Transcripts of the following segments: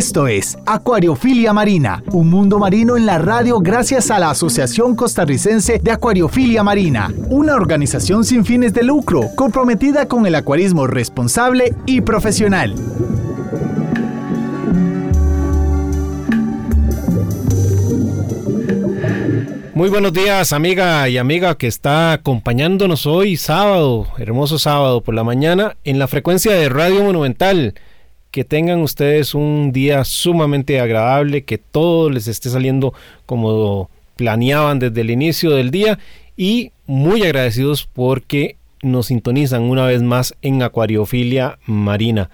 Esto es Acuariofilia Marina, un mundo marino en la radio gracias a la Asociación Costarricense de Acuariofilia Marina, una organización sin fines de lucro comprometida con el acuarismo responsable y profesional. Muy buenos días, amiga y amiga que está acompañándonos hoy, sábado, hermoso sábado por la mañana, en la frecuencia de Radio Monumental que tengan ustedes un día sumamente agradable, que todo les esté saliendo como planeaban desde el inicio del día y muy agradecidos porque nos sintonizan una vez más en Acuariofilia Marina.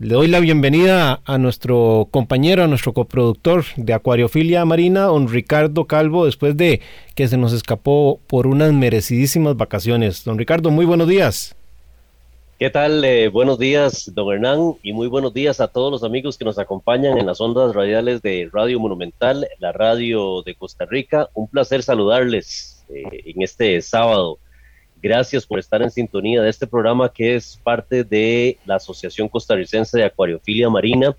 Le doy la bienvenida a nuestro compañero, a nuestro coproductor de Acuariofilia Marina, don Ricardo Calvo, después de que se nos escapó por unas merecidísimas vacaciones. Don Ricardo, muy buenos días. ¿Qué tal? Eh, buenos días, don Hernán, y muy buenos días a todos los amigos que nos acompañan en las ondas radiales de Radio Monumental, la radio de Costa Rica. Un placer saludarles eh, en este sábado. Gracias por estar en sintonía de este programa que es parte de la Asociación Costarricense de Acuariofilia Marina,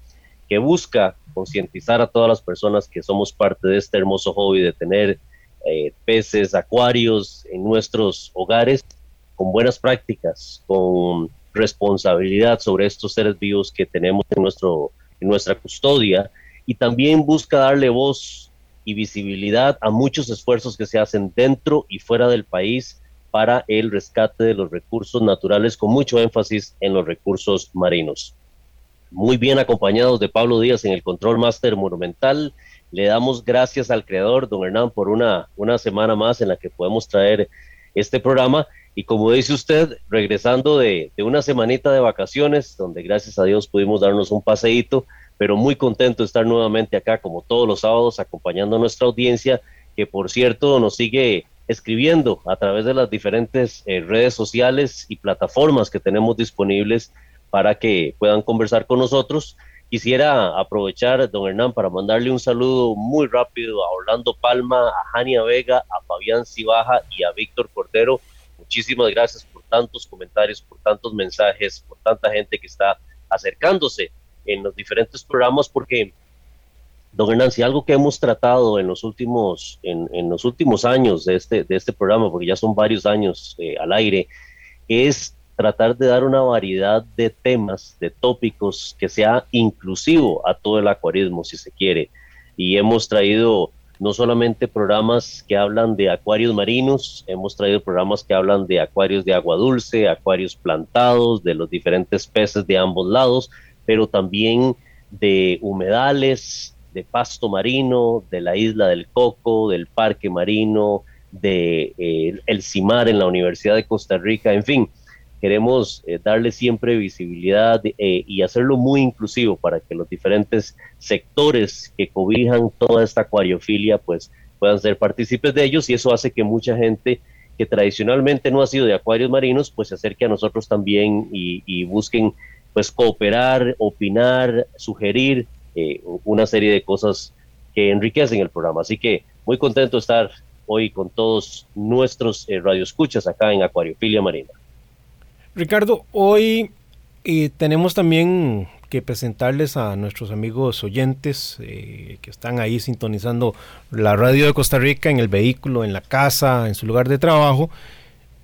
que busca concientizar a todas las personas que somos parte de este hermoso hobby de tener eh, peces, acuarios en nuestros hogares con buenas prácticas, con responsabilidad sobre estos seres vivos que tenemos en, nuestro, en nuestra custodia y también busca darle voz y visibilidad a muchos esfuerzos que se hacen dentro y fuera del país para el rescate de los recursos naturales con mucho énfasis en los recursos marinos. Muy bien acompañados de Pablo Díaz en el Control Master Monumental. Le damos gracias al creador, don Hernán, por una, una semana más en la que podemos traer este programa y como dice usted, regresando de, una semanita de vacaciones, donde gracias a Dios pudimos darnos un paseíto, pero muy contento de estar nuevamente acá, como todos los sábados, acompañando a nuestra audiencia, que por cierto nos sigue escribiendo a través de las diferentes eh, redes sociales y plataformas que tenemos disponibles para que puedan conversar con nosotros. Quisiera aprovechar, don Hernán, para mandarle un saludo muy rápido a Orlando Palma, a Jania Vega, a Fabián Cibaja y a Víctor Cordero, muchísimas gracias por tantos comentarios, por tantos mensajes, por tanta gente que está acercándose en los diferentes programas, porque, don Hernán, si algo que hemos tratado en los últimos, en, los últimos años de este, de este programa, porque ya son varios años eh, al aire, es tratar de dar una variedad de temas, de tópicos que sea inclusivo a todo el acuarismo, si se quiere. Y hemos traído no solamente programas que hablan de acuarios marinos, hemos traído programas que hablan de acuarios de agua dulce, acuarios plantados, de los diferentes peces de ambos lados, pero también de humedales, de pasto marino, de la isla del Coco, del parque marino, de eh, el CIMAR en la Universidad de Costa Rica, en fin, queremos eh, darle siempre visibilidad eh, y hacerlo muy inclusivo para que los diferentes sectores que cobijan toda esta acuariofilia pues puedan ser partícipes de ellos y eso hace que mucha gente que tradicionalmente no ha sido de acuarios marinos pues se acerque a nosotros también y, busquen pues cooperar, opinar, sugerir eh, una serie de cosas que enriquecen el programa. Así que muy contento de estar hoy con todos nuestros radioescuchas acá en Acuariofilia Marina. Ricardo, hoy eh, tenemos también que presentarles a nuestros amigos oyentes eh, que están ahí sintonizando la radio de Costa Rica en el vehículo, en la casa, en su lugar de trabajo.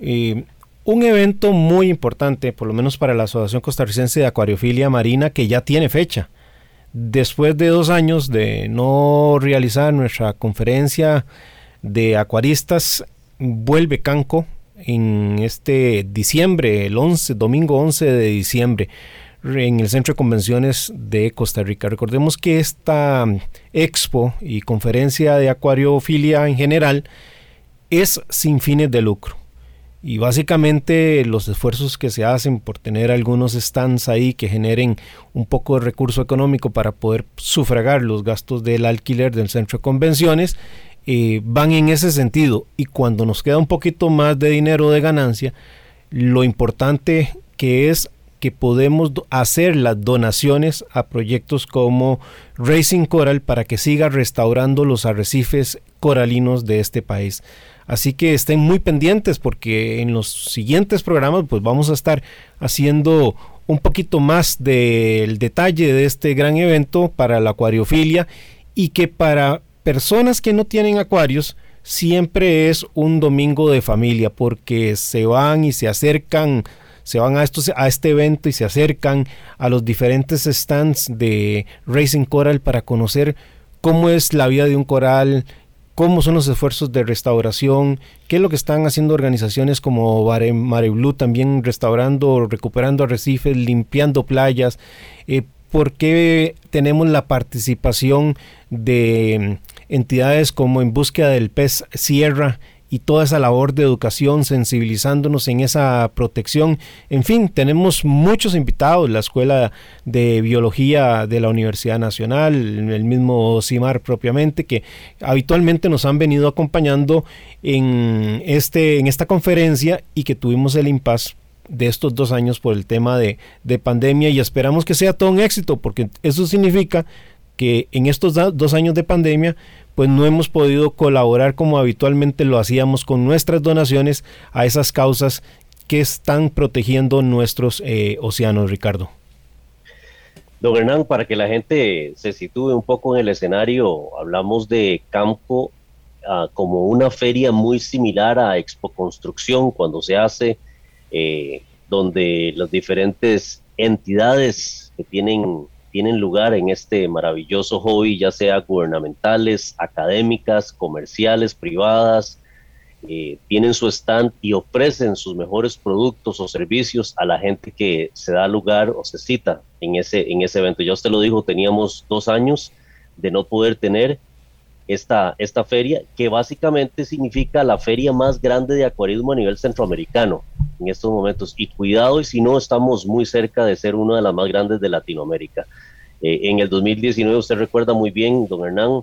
Eh, un evento muy importante, por lo menos para la Asociación Costarricense de Acuariofilia Marina, que ya tiene fecha. Después de dos años de no realizar nuestra conferencia de acuaristas, vuelve Canco en este diciembre, el 11, domingo 11 de diciembre, en el Centro de Convenciones de Costa Rica. Recordemos que esta expo y conferencia de acuariofilia en general es sin fines de lucro. Y básicamente los esfuerzos que se hacen por tener algunos stands ahí que generen un poco de recurso económico para poder sufragar los gastos del alquiler del centro de convenciones eh, van en ese sentido. Y cuando nos queda un poquito más de dinero de ganancia, lo importante que es que podemos hacer las donaciones a proyectos como Racing Coral para que siga restaurando los arrecifes coralinos de este país. Así que estén muy pendientes porque en los siguientes programas pues vamos a estar haciendo un poquito más del detalle de este gran evento para la acuariofilia y que para personas que no tienen acuarios siempre es un domingo de familia porque se van y se acercan se van a, estos, a este evento y se acercan a los diferentes stands de Racing Coral para conocer cómo es la vida de un coral, cómo son los esfuerzos de restauración, qué es lo que están haciendo organizaciones como Mare Blue, también restaurando, recuperando arrecifes, limpiando playas, eh, por qué tenemos la participación de entidades como En Búsqueda del Pez Sierra y toda esa labor de educación, sensibilizándonos en esa protección. En fin, tenemos muchos invitados, la Escuela de Biología de la Universidad Nacional, el mismo CIMAR propiamente, que habitualmente nos han venido acompañando en, este, en esta conferencia y que tuvimos el impasse de estos dos años por el tema de, de pandemia y esperamos que sea todo un éxito, porque eso significa que en estos dos años de pandemia pues no hemos podido colaborar como habitualmente lo hacíamos con nuestras donaciones a esas causas que están protegiendo nuestros eh, océanos, Ricardo. Don Hernán, para que la gente se sitúe un poco en el escenario, hablamos de campo ah, como una feria muy similar a Expo Construcción cuando se hace, eh, donde las diferentes entidades que tienen tienen lugar en este maravilloso hobby, ya sea gubernamentales, académicas, comerciales, privadas, eh, tienen su stand y ofrecen sus mejores productos o servicios a la gente que se da lugar o se cita en ese, en ese evento. Ya usted lo dijo, teníamos dos años de no poder tener esta, esta feria, que básicamente significa la feria más grande de acuarismo a nivel centroamericano en estos momentos. Y cuidado, y si no, estamos muy cerca de ser una de las más grandes de Latinoamérica. Eh, en el 2019, usted recuerda muy bien, don Hernán,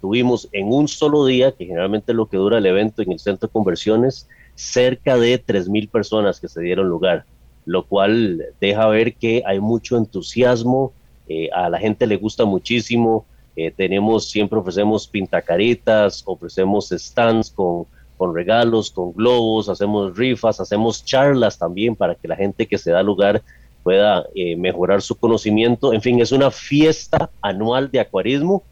tuvimos en un solo día, que generalmente es lo que dura el evento en el centro de conversiones, cerca de 3.000 personas que se dieron lugar, lo cual deja ver que hay mucho entusiasmo, eh, a la gente le gusta muchísimo, eh, tenemos, siempre ofrecemos pintacaritas, ofrecemos stands con con regalos, con globos, hacemos rifas, hacemos charlas también para que la gente que se da lugar pueda eh, mejorar su conocimiento. En fin, es una fiesta anual de acuarismo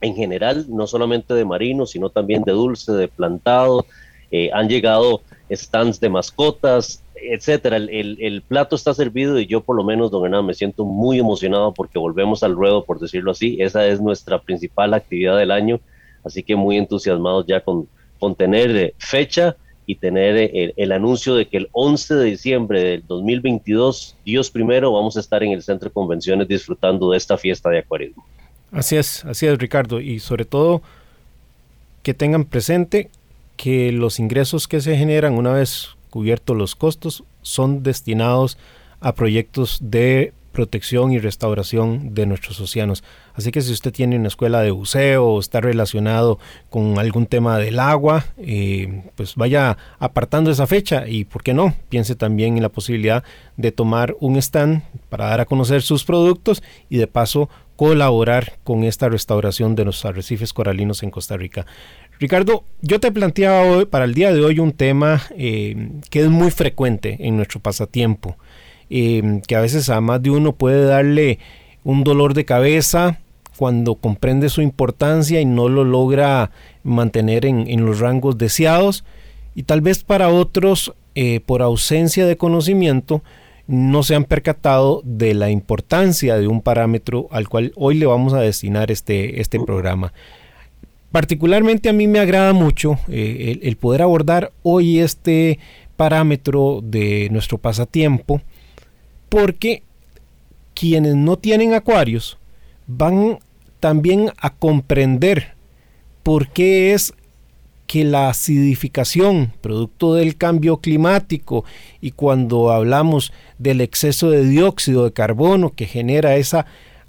en general, no solamente de marinos, sino también de dulce, de plantado. Eh, han llegado stands de mascotas, etcétera. El, plato está servido y yo por lo menos, don Hernán, me siento muy emocionado porque volvemos al ruedo, por decirlo así. Esa es nuestra principal actividad del año, así que muy entusiasmados ya con, con tener eh, fecha y tener eh, el, anuncio de que el 11 de diciembre del 2022, Dios primero, vamos a estar en el Centro de Convenciones disfrutando de esta fiesta de acuarismo. Así es, así es Ricardo, y sobre todo que tengan presente que los ingresos que se generan una vez cubiertos los costos son destinados a proyectos de protección y restauración de nuestros océanos. Así que si usted tiene una escuela de buceo o está relacionado con algún tema del agua, eh, pues vaya apartando esa fecha y, ¿por qué no? Piense también en la posibilidad de tomar un stand para dar a conocer sus productos y de paso colaborar con esta restauración de los arrecifes coralinos en Costa Rica. Ricardo, yo te planteaba hoy, para el día de hoy un tema eh, que es muy frecuente en nuestro pasatiempo Em, que a veces a más de uno puede darle un dolor de cabeza cuando comprende su importancia y no lo logra mantener en, los rangos deseados. Y tal vez para otros, eh, por ausencia de conocimiento, no se han percatado de la importancia de un parámetro al cual hoy le vamos a destinar este, este programa. Particularmente a mí me agrada mucho eh, el poder abordar hoy este parámetro de nuestro pasatiempo porque quienes no tienen acuarios van también a comprender por qué es que la acidificación, producto del cambio climático, y cuando hablamos del exceso de dióxido de carbono que genera esa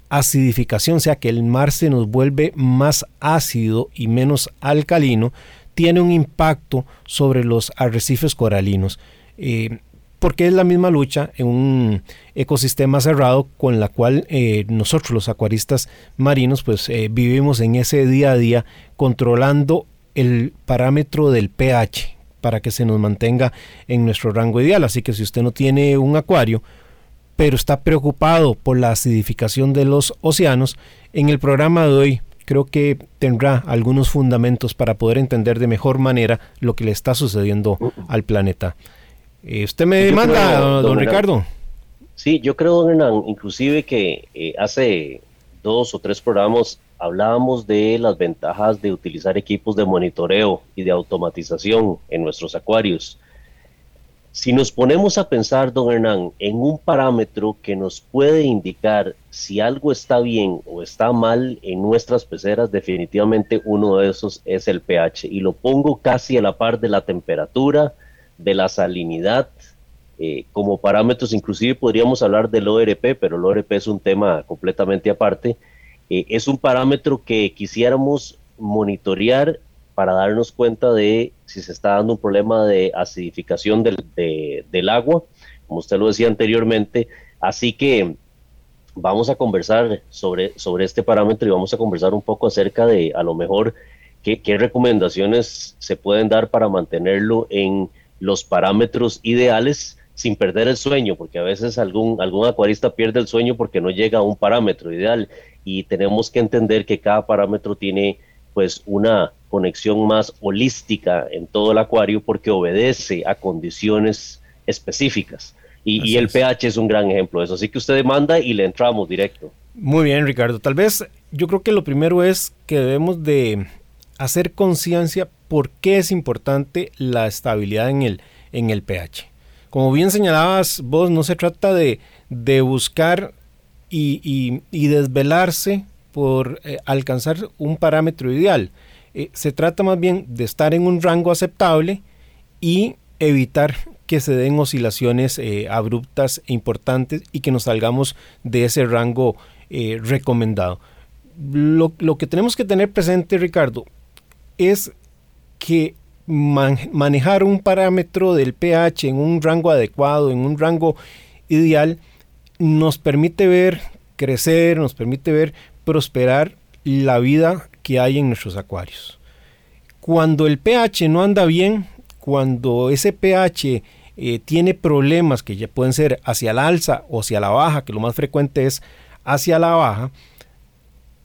acidificación, o sea que el mar se nos vuelve más ácido y menos alcalino, tiene un impacto sobre los arrecifes coralinos. Eh, porque es la misma lucha en un ecosistema cerrado con la cual eh, nosotros los acuaristas marinos pues eh, vivimos en ese día a día controlando el parámetro del pH para que se nos mantenga en nuestro rango ideal. Así que si usted no tiene un acuario, pero está preocupado por la acidificación de los océanos, en el programa de hoy creo que tendrá algunos fundamentos para poder entender de mejor manera lo que le está sucediendo al planeta. Eh, ¿Usted me manda, don, Ricardo? Sí, yo creo, don Hernán, inclusive que eh, hace dos o tres programas hablábamos de las ventajas de utilizar equipos de monitoreo y de automatización en nuestros acuarios. Si nos ponemos a pensar, don Hernán, en un parámetro que nos puede indicar si algo está bien o está mal en nuestras peceras, definitivamente uno de esos es el pH. Y lo pongo casi a la par de la temperatura, de la salinidad, eh, como parámetros. Inclusive podríamos hablar del ORP, pero el ORP es un tema completamente aparte. Eh, es un parámetro que quisiéramos monitorear para darnos cuenta de si se está dando un problema de acidificación del, del agua, como usted lo decía anteriormente. Así que vamos a conversar sobre, sobre este parámetro y vamos a conversar un poco acerca de a lo mejor qué, recomendaciones se pueden dar para mantenerlo en los parámetros ideales sin perder el sueño, porque a veces algún, algún acuarista pierde el sueño porque no llega a un parámetro ideal y tenemos que entender que cada parámetro tiene pues una conexión más holística en todo el acuario porque obedece a condiciones específicas. Y, el pH es un gran ejemplo de eso. Así que usted demanda y le entramos directo. Muy bien, Ricardo. Tal vez yo creo que lo primero es que debemos de hacer conciencia por qué es importante la estabilidad en el, en el pH. Como bien señalabas vos, no se trata de, buscar y, desvelarse por eh, alcanzar un parámetro ideal. Eh, se trata más bien de estar en un rango aceptable y evitar que se den oscilaciones eh, abruptas e importantes y que nos salgamos de ese rango recomendado. Lo, que tenemos que tener presente, Ricardo, es que manejar un parámetro del pH en un rango adecuado, en un rango ideal, nos permite ver crecer, nos permite ver prosperar la vida que hay en nuestros acuarios. Cuando el pH no anda bien, cuando ese pH eh, tiene problemas que ya pueden ser hacia la alza o hacia la baja, que lo más frecuente es hacia la baja,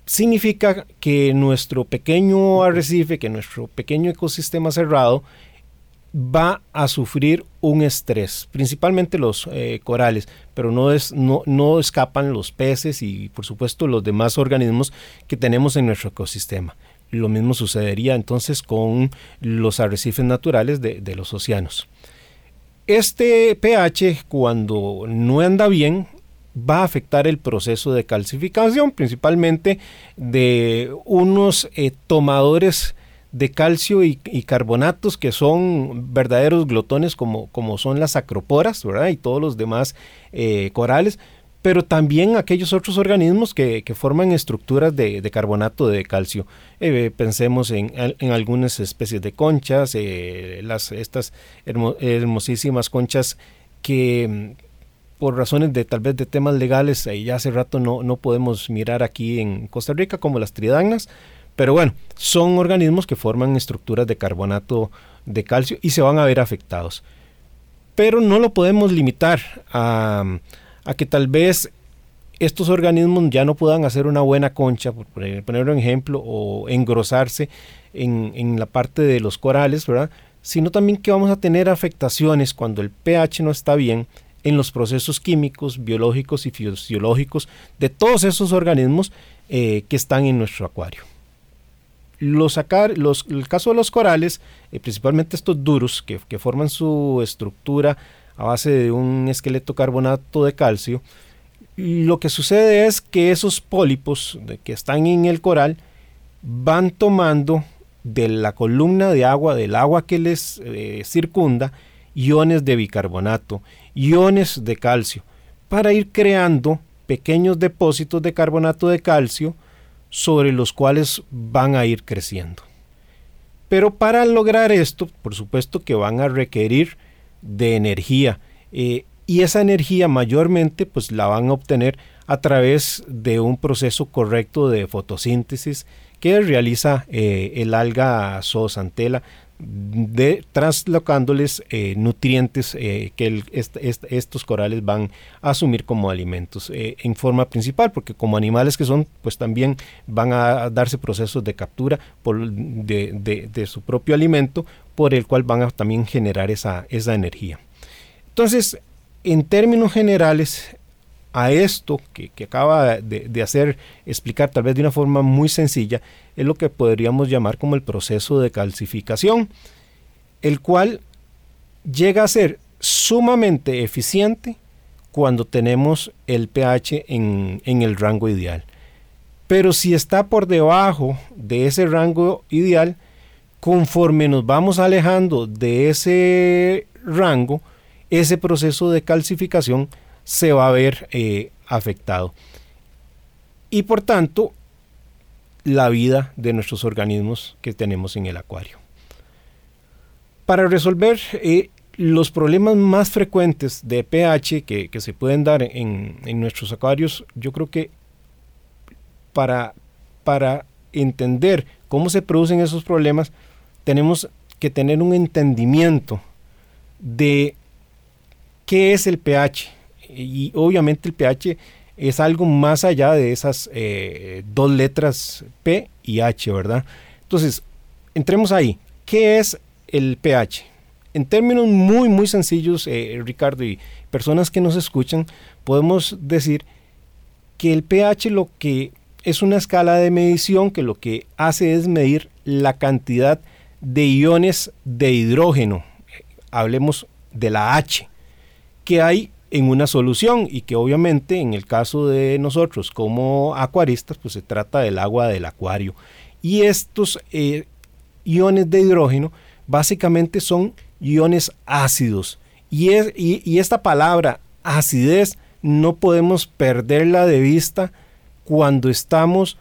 significa que nuestro pequeño arrecife, que nuestro pequeño ecosistema cerrado, va a sufrir un estrés, principalmente los eh, corales, pero no, es, no, no escapan los peces y por supuesto los demás organismos que tenemos en nuestro ecosistema. Lo mismo sucedería entonces con los arrecifes naturales de, los océanos. Este pH cuando no anda bien va a afectar el proceso de calcificación, principalmente de unos eh, tomadores de calcio y, carbonatos que son verdaderos glotones como, como son las acroporas y todos los demás eh, corales, pero también aquellos otros organismos que, forman estructuras de, carbonato de calcio. Eh, pensemos en, algunas especies de conchas, eh, las, estas hermosísimas conchas que mm, por razones de tal vez de temas legales ya hace rato no, no podemos mirar aquí en Costa Rica como las tridagnas, pero bueno, son organismos que forman estructuras de carbonato de calcio y se van a ver afectados. Pero no lo podemos limitar a, que tal vez estos organismos ya no puedan hacer una buena concha, por poner un ejemplo, o engrosarse en, la parte de los corales, ¿verdad? Sino también que vamos a tener afectaciones cuando el pH no está bien en los procesos químicos, biológicos y fisiológicos de todos esos organismos eh, que están en nuestro acuario. Los los, el caso de los corales, eh, principalmente estos duros que, forman su estructura a base de un esqueleto carbonato de calcio, lo que sucede es que esos pólipos que están en el coral van tomando de la columna de agua, del agua que les eh, circunda, iones de bicarbonato, iones de calcio, para ir creando pequeños depósitos de carbonato de calcio sobre los cuales van a ir creciendo. Pero para lograr esto, por supuesto que van a requerir de energía. y esa energía mayormente pues la van a obtener a través de un proceso correcto de fotosíntesis que realiza el alga zoosantela de traslocándoles eh, nutrientes eh, que estos corales van a asumir como alimentos eh, en forma principal, porque como animales que son, pues también van a darse procesos de captura por, de, su propio alimento, por el cual van a también generar esa, esa energía. Entonces, en términos generales, a esto que, acaba de, hacer explicar tal vez de una forma muy sencilla es lo que podríamos llamar como el proceso de calcificación, el cual llega a ser sumamente eficiente cuando tenemos el pH en, el rango ideal. Pero si está por debajo de ese rango ideal, conforme nos vamos alejando de ese rango, ese proceso de calcificación se va a ver eh, afectado. Y por tanto, la vida de nuestros organismos que tenemos en el acuario. Para resolver eh, los problemas más frecuentes de pH que, se pueden dar en, nuestros acuarios, yo creo que para, para entender cómo se producen esos problemas, tenemos que tener un entendimiento de qué es el pH, y obviamente el pH es algo más allá de esas eh, dos letras P y H, ¿verdad? Entonces, entremos ahí. ¿Qué es el pH? En términos muy, muy sencillos, eh, Ricardo, y personas que nos escuchan, podemos decir que el pH lo que es una escala de medición que lo que hace es medir la cantidad de iones de hidrógeno, hablemos de la H, que hay en una solución y que obviamente en el caso de nosotros como acuaristas pues se trata del agua del acuario. Y estos eh, iones de hidrógeno básicamente son iones ácidos. Y, es, y, esta palabra acidez no podemos perderla de vista cuando estamos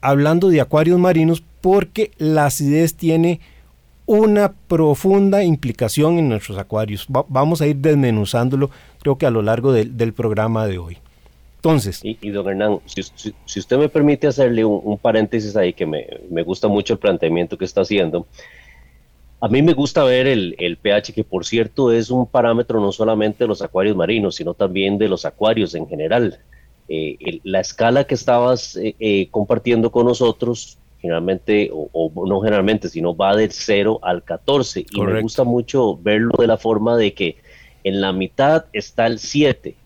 hablando de acuarios marinos porque la acidez tiene una profunda implicación en nuestros acuarios. vamos a ir desmenuzándolo creo que a lo largo del programa de hoy. Entonces. Y, don Hernán, si, usted me permite hacerle un, paréntesis ahí, que me, me, gusta mucho el planteamiento que está haciendo. A mí me gusta ver el, el, pH, que por cierto es un parámetro no solamente de los acuarios marinos, sino también de los acuarios en general. Eh, la escala que estabas eh, eh, compartiendo con nosotros, generalmente, o, no generalmente, sino va del 0 al 14. Y me gusta mucho verlo de la forma de que en la mitad está el 7,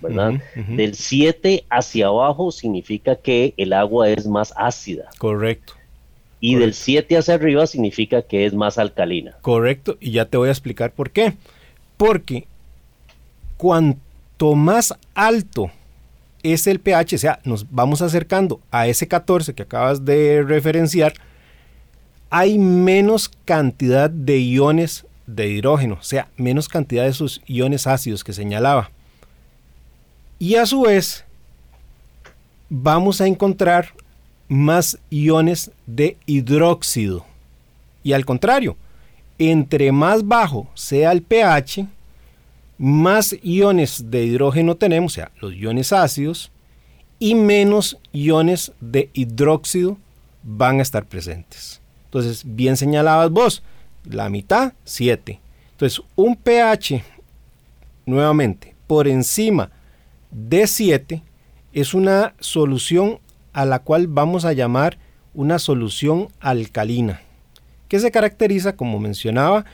¿verdad? Del 7 hacia abajo significa que el agua es más ácida. Correcto. Y del 7 hacia arriba significa que es más alcalina. Correcto, y ya te voy a explicar por qué. Porque cuanto más alto es el pH, o sea, nos vamos acercando a ese 14 que acabas de referenciar, hay menos cantidad de iones de hidrógeno, o sea, menos cantidad de esos iones ácidos que señalaba. Y a su vez, vamos a encontrar más iones de hidróxido. Y al contrario, entre más bajo sea el pH, más iones de hidrógeno tenemos, o sea, los iones ácidos, y menos iones de hidróxido van a estar presentes. Entonces, bien señalabas vos, la mitad 7. Entonces, un pH, nuevamente, por encima de 7 es una solución a la cual vamos a llamar una solución alcalina, que se caracteriza, como mencionaba,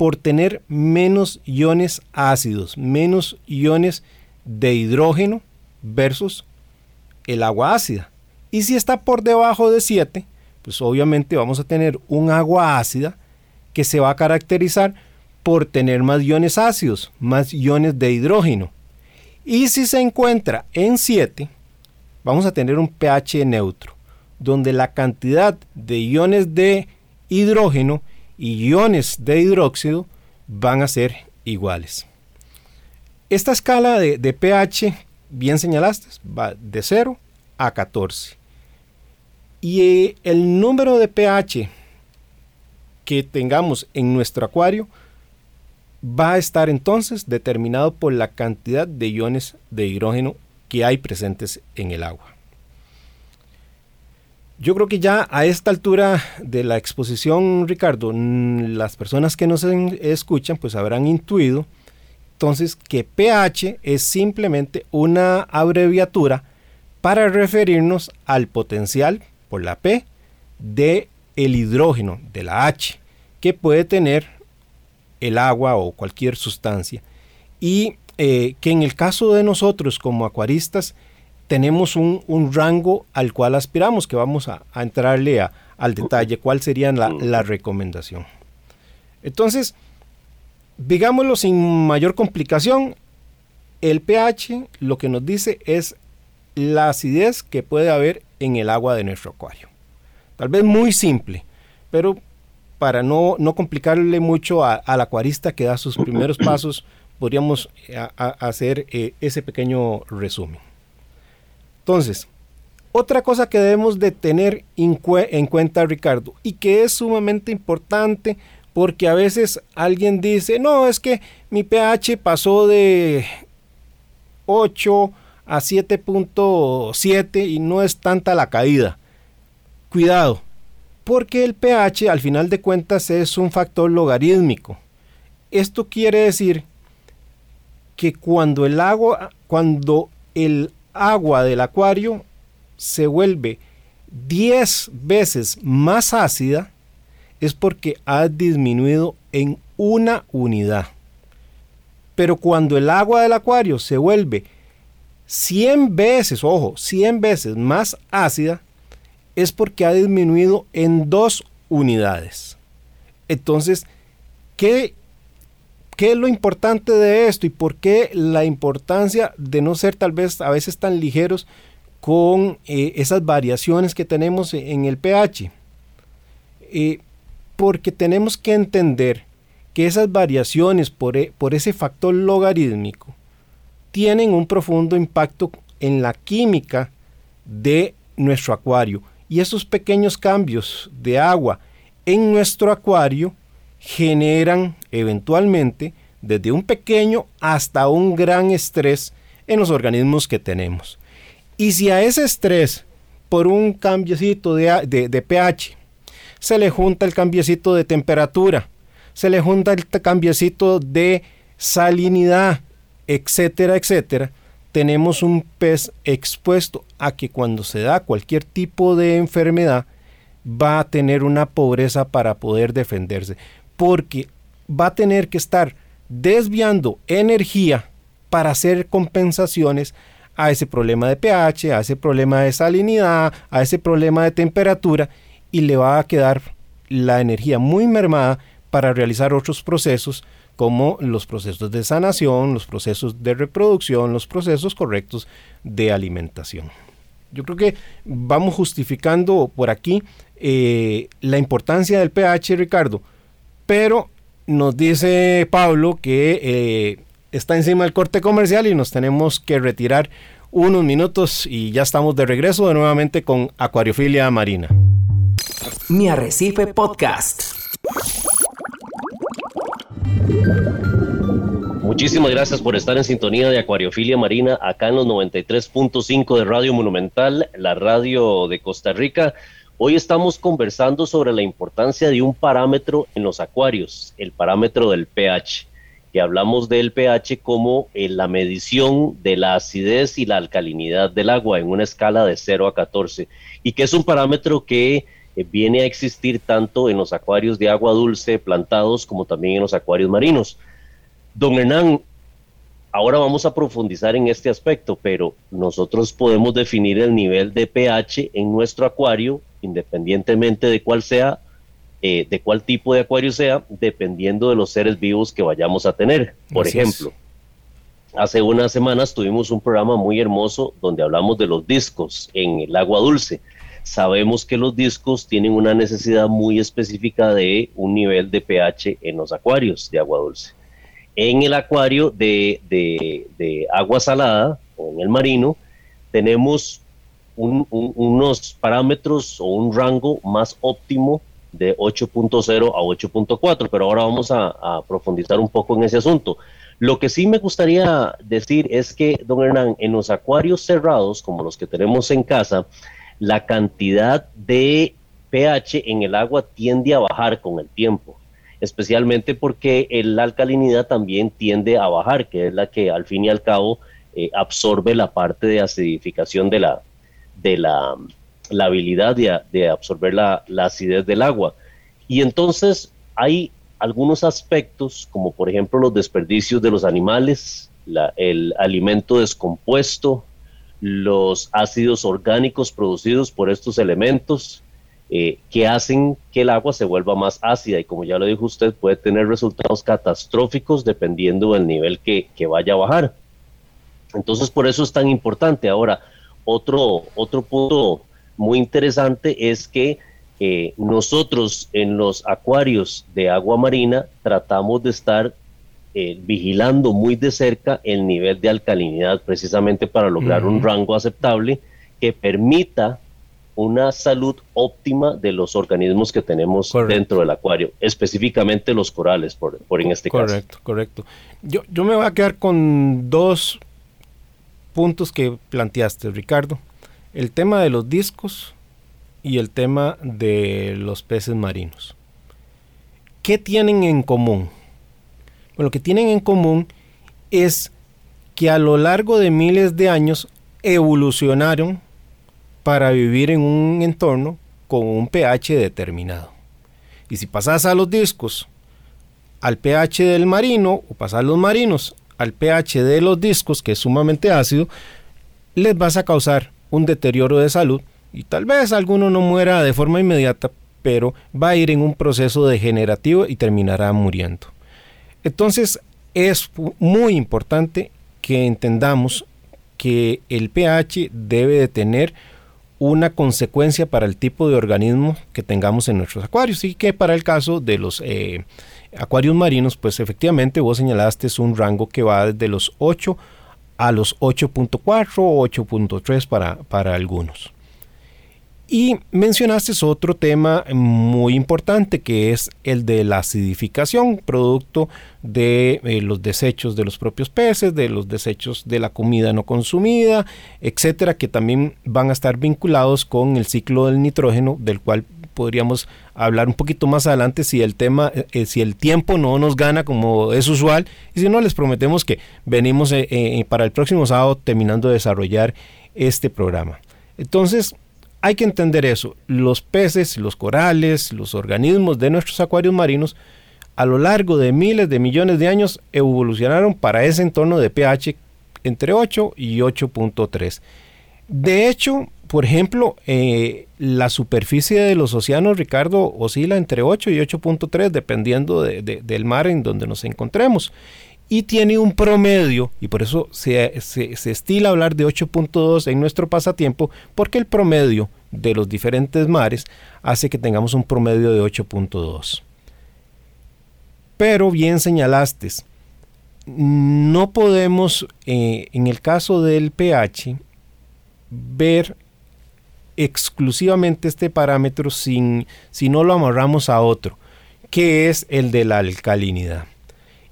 por tener menos iones ácidos, menos iones de hidrógeno versus el agua ácida. Y si está por debajo de 7, pues obviamente vamos a tener un agua ácida que se va a caracterizar por tener más iones ácidos, más iones de hidrógeno. Y si se encuentra en 7, vamos a tener un pH neutro, donde la cantidad de iones de hidrógeno y iones de hidróxido van a ser iguales. Esta escala de, de pH, bien señalaste, va de 0 a 14. Y eh, el número de pH que tengamos en nuestro acuario va a estar entonces determinado por la cantidad de iones de hidrógeno que hay presentes en el agua. Yo creo que ya a esta altura de la exposición, Ricardo, las personas que nos escuchan pues habrán intuido entonces que pH es simplemente una abreviatura para referirnos al potencial por la P de el hidrógeno de la H que puede tener el agua o cualquier sustancia. Y eh, que en el caso de nosotros como acuaristas tenemos un, rango al cual aspiramos que vamos a, entrarle al detalle cuál sería la, la recomendación entonces digámoslo sin mayor complicación, el pH lo que nos dice es la acidez que puede haber en el agua de nuestro acuario. Tal vez muy simple, pero para no, no complicarle mucho al acuarista que da sus primeros pasos, podríamos eh, hacer eh, ese pequeño resumen. Entonces, otra cosa que debemos de tener en cuenta, Ricardo, y que es sumamente importante porque a veces alguien dice, no, es que mi pH pasó de 8 a 7.7 y no es tanta la caída. Cuidado, porque el pH al final de cuentas es un factor logarítmico. Esto quiere decir que cuando el agua, cuando el agua del acuario se vuelve 10 veces más ácida, es porque ha disminuido en una unidad. Pero cuando el agua del acuario se vuelve 100 veces, ojo, 100 veces más ácida, es porque ha disminuido en dos unidades. Entonces, ¿qué, ¿qué es lo importante de esto y por qué la importancia de no ser tal vez a veces tan ligeros con eh, esas variaciones que tenemos en el pH? Eh, porque tenemos que entender que esas variaciones por, e, por ese factor logarítmico tienen un profundo impacto en la química de nuestro acuario. Y esos pequeños cambios de agua en nuestro acuario generan eventualmente desde un pequeño hasta un gran estrés en los organismos que tenemos. Y si a ese estrés, por un cambiecito de, de pH, se le junta el cambiecito de temperatura, se le junta el cambiecito de salinidad, etcétera, etcétera, tenemos un pez expuesto a que cuando se da cualquier tipo de enfermedad va a tener una pobreza para poder defenderse, porque va a tener que estar desviando energía para hacer compensaciones a ese problema de pH, a ese problema de salinidad, a ese problema de temperatura y le va a quedar la energía muy mermada para realizar otros procesos como los procesos de sanación, los procesos de reproducción, los procesos correctos de alimentación. Yo creo que vamos justificando por aquí eh, la importancia del pH, Ricardo, pero nos dice Pablo que eh, está encima del corte comercial y nos tenemos que retirar unos minutos y ya estamos de regreso de nuevamente con Acuariofilia Marina. Mi Arrecife Podcast. Muchísimas gracias por estar en sintonía de Acuariofilia Marina acá en los 93.5 de Radio Monumental, la radio de Costa Rica. Hoy estamos conversando sobre la importancia de un parámetro en los acuarios, el parámetro del pH, que hablamos del pH como en la medición de la acidez y la alcalinidad del agua en una escala de 0 a 14, y que es un parámetro que eh, viene a existir tanto en los acuarios de agua dulce plantados como también en los acuarios marinos. Don Hernán, ahora vamos a profundizar en este aspecto, pero nosotros podemos definir el nivel de pH en nuestro acuario, independientemente de cuál sea, eh, de cuál tipo de acuario sea, dependiendo de los seres vivos que vayamos a tener. Por ejemplo, hace unas semanas tuvimos un programa muy hermoso donde hablamos de los discos en el agua dulce sabemos que los discos tienen una necesidad muy específica de un nivel de pH en los acuarios de agua dulce. En el acuario de, agua salada o en el marino tenemos unos parámetros o un rango más óptimo de 8.0 a 8.4, pero ahora vamos a, profundizar un poco en ese asunto. Lo que sí me gustaría decir es que, don Hernán, en los acuarios cerrados, como los que tenemos en casa, la cantidad de pH en el agua tiende a bajar con el tiempo, especialmente porque la alcalinidad también tiende a bajar, que es la que al fin y al cabo eh, absorbe la parte de acidificación de la, de la, la habilidad de, absorber la, acidez del agua. Y entonces hay algunos aspectos, como por ejemplo los desperdicios de los animales, el alimento descompuesto, los ácidos orgánicos producidos por estos elementos, eh, que hacen que el agua se vuelva más ácida y como ya lo dijo usted, puede tener resultados catastróficos dependiendo del nivel que, que vaya a bajar. Entonces, por eso es tan importante. Ahora, otro, otro punto muy interesante es que eh, nosotros en los acuarios de agua marina tratamos de estar eh, vigilando muy de cerca el nivel de alcalinidad precisamente para lograr un rango aceptable que permita una salud óptima de los organismos que tenemos dentro del acuario, específicamente los corales, por, por en este caso. Correcto, correcto. Yo, yo me voy a quedar con dos puntos que planteaste, Ricardo. El tema de los discos y el tema de los peces marinos. ¿Qué tienen en común? Bueno, lo que tienen en común es que a lo largo de miles de años evolucionaron para vivir en un entorno con un pH determinado. Y si pasas a los discos al pH del marino o pasas a los marinos al pH de los discos, que es sumamente ácido, les vas a causar un deterioro de salud y tal vez alguno no muera de forma inmediata, pero va a ir en un proceso degenerativo y terminará muriendo. Entonces es muy importante que entendamos que el pH debe de tener una consecuencia para el tipo de organismo que tengamos en nuestros acuarios y que para el caso de los eh, acuarios marinos, pues efectivamente vos señalaste es un rango que va desde los 8 a los 8.4 o 8.3 para, para algunos. Y mencionaste otro tema muy importante que es el de la acidificación, producto de eh, los desechos de los propios peces, de los desechos de la comida no consumida, etcétera, que también van a estar vinculados con el ciclo del nitrógeno, del cual podríamos hablar un poquito más adelante si el tema, eh, eh, si el tiempo no nos gana como es usual y si no les prometemos que venimos eh, para el próximo sábado terminando de desarrollar este programa. Entonces hay que entender eso, los peces, los corales, los organismos de nuestros acuarios marinos a lo largo de miles de millones de años evolucionaron para ese entorno de pH entre 8 y 8.3. De hecho, por ejemplo, eh, la superficie de los océanos, Ricardo, oscila entre 8 y 8.3 dependiendo del mar en donde nos encontremos. Y tiene un promedio, y por eso se, se estila hablar de 8.2 en nuestro pasatiempo, porque el promedio de los diferentes mares hace que tengamos un promedio de 8.2. Pero bien señalaste, no podemos, eh, en el caso del pH, ver exclusivamente este parámetro sin, si no lo amarramos a otro, que es el de la alcalinidad.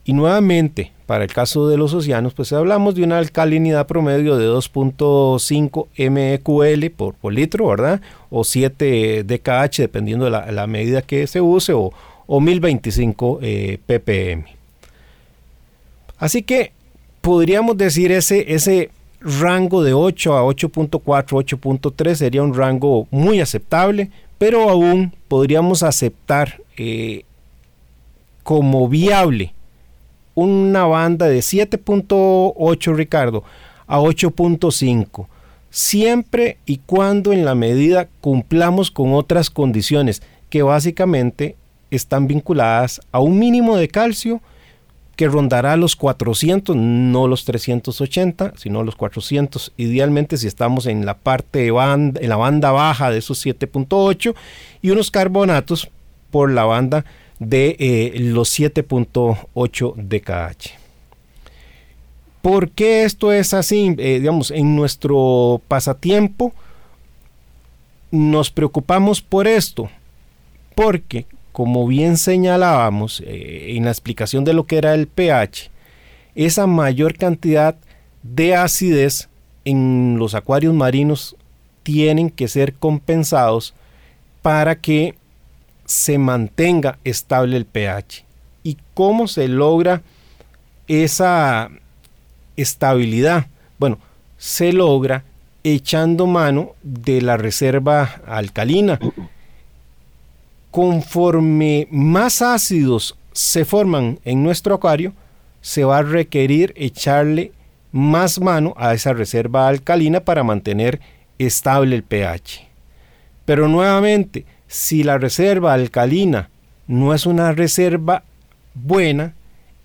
Y nuevamente, para el caso de los océanos, pues hablamos de una alcalinidad promedio de 2.5 MEQL por, por, litro, ¿verdad? O 7 DKH, dependiendo de la, medida que se use, o, 1025 eh, ppm. Así que podríamos decir ese, ese rango de 8 a 8.4, 8.3 sería un rango muy aceptable, pero aún podríamos aceptar eh, como viable una banda de 7.8, Ricardo, a 8.5, siempre y cuando en la medida cumplamos con otras condiciones que básicamente están vinculadas a un mínimo de calcio, que rondará los 400, no los 380, sino los 400. Idealmente si estamos en la parte banda, en la banda baja de esos 7.8 y unos carbonatos por la banda de eh, los 7.8 DKH. ¿Por qué esto es así? Eh, digamos, en nuestro pasatiempo nos preocupamos por esto, porque, como bien señalábamos eh, en la explicación de lo que era el pH, esa mayor cantidad de acidez en los acuarios marinos tienen que ser compensados para que se mantenga estable el pH. ¿Y cómo se logra esa estabilidad? Bueno, se logra echando mano de la reserva alcalina. Conforme más ácidos se forman en nuestro acuario, se va a requerir echarle más mano a esa reserva alcalina para mantener estable el pH. Pero nuevamente, si la reserva alcalina no es una reserva buena,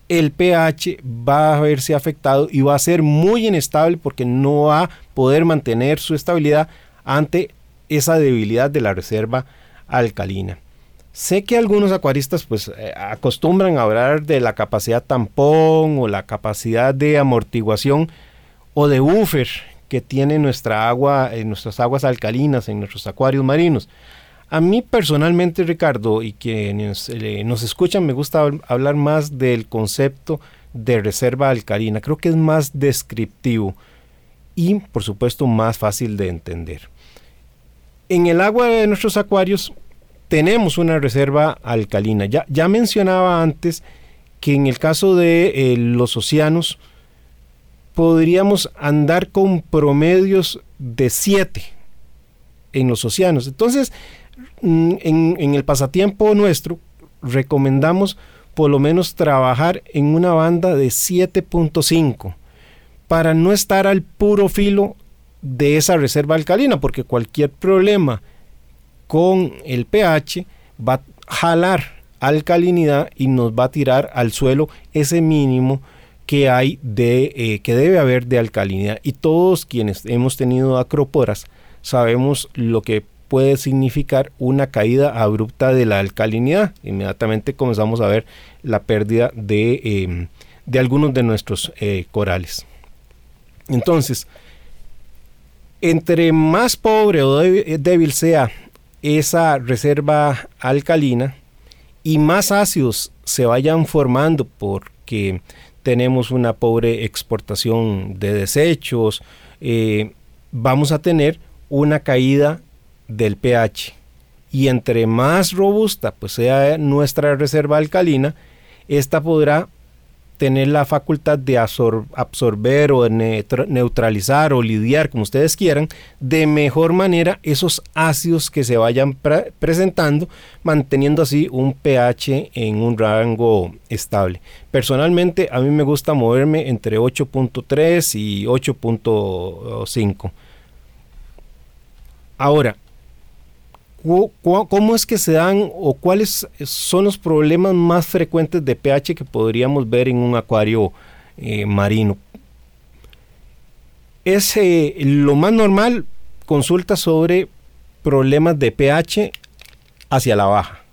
el pH va a verse afectado y va a ser muy inestable porque no va a poder mantener su estabilidad ante esa debilidad de la reserva alcalina. Sé que algunos acuaristas pues eh, acostumbran a hablar de la capacidad tampón o la capacidad de amortiguación o de buffer que tiene nuestra agua, en nuestras aguas alcalinas, en nuestros acuarios marinos. A mí personalmente, Ricardo, y quienes eh, nos escuchan, me gusta hablar más del concepto de reserva alcalina. Creo que es más descriptivo y, por supuesto, más fácil de entender. En el agua de nuestros acuarios tenemos una reserva alcalina. Ya, ya mencionaba antes que en el caso de eh, los océanos podríamos andar con promedios de 7 en los océanos. Entonces, mm, en, en el pasatiempo nuestro, recomendamos por lo menos trabajar en una banda de 7.5 para no estar al puro filo de esa reserva alcalina, porque cualquier problema con el pH va a jalar alcalinidad y nos va a tirar al suelo ese mínimo que hay de eh, que debe haber de alcalinidad. Y todos quienes hemos tenido acróporas sabemos lo que puede significar una caída abrupta de la alcalinidad. Inmediatamente comenzamos a ver la pérdida de, em, de algunos de nuestros eh, corales. Entonces entre más pobre o débil sea esa reserva alcalina y más ácidos se vayan formando porque tenemos una pobre exportación de desechos, eh, vamos a tener una caída del pH. Y entre más robusta pues sea nuestra reserva alcalina, esta podrá tener la facultad de absorber o neutralizar o lidiar, como ustedes quieran, de mejor manera esos ácidos que se vayan presentando, manteniendo así un pH en un rango estable. Personalmente, a mí me gusta moverme entre 8.3 y 8.5. Ahora, ¿Cómo es que se dan o cuáles son los problemas más frecuentes de pH que podríamos ver en un acuario eh, marino? Es eh, lo más normal, consulta sobre problemas de pH hacia la baja,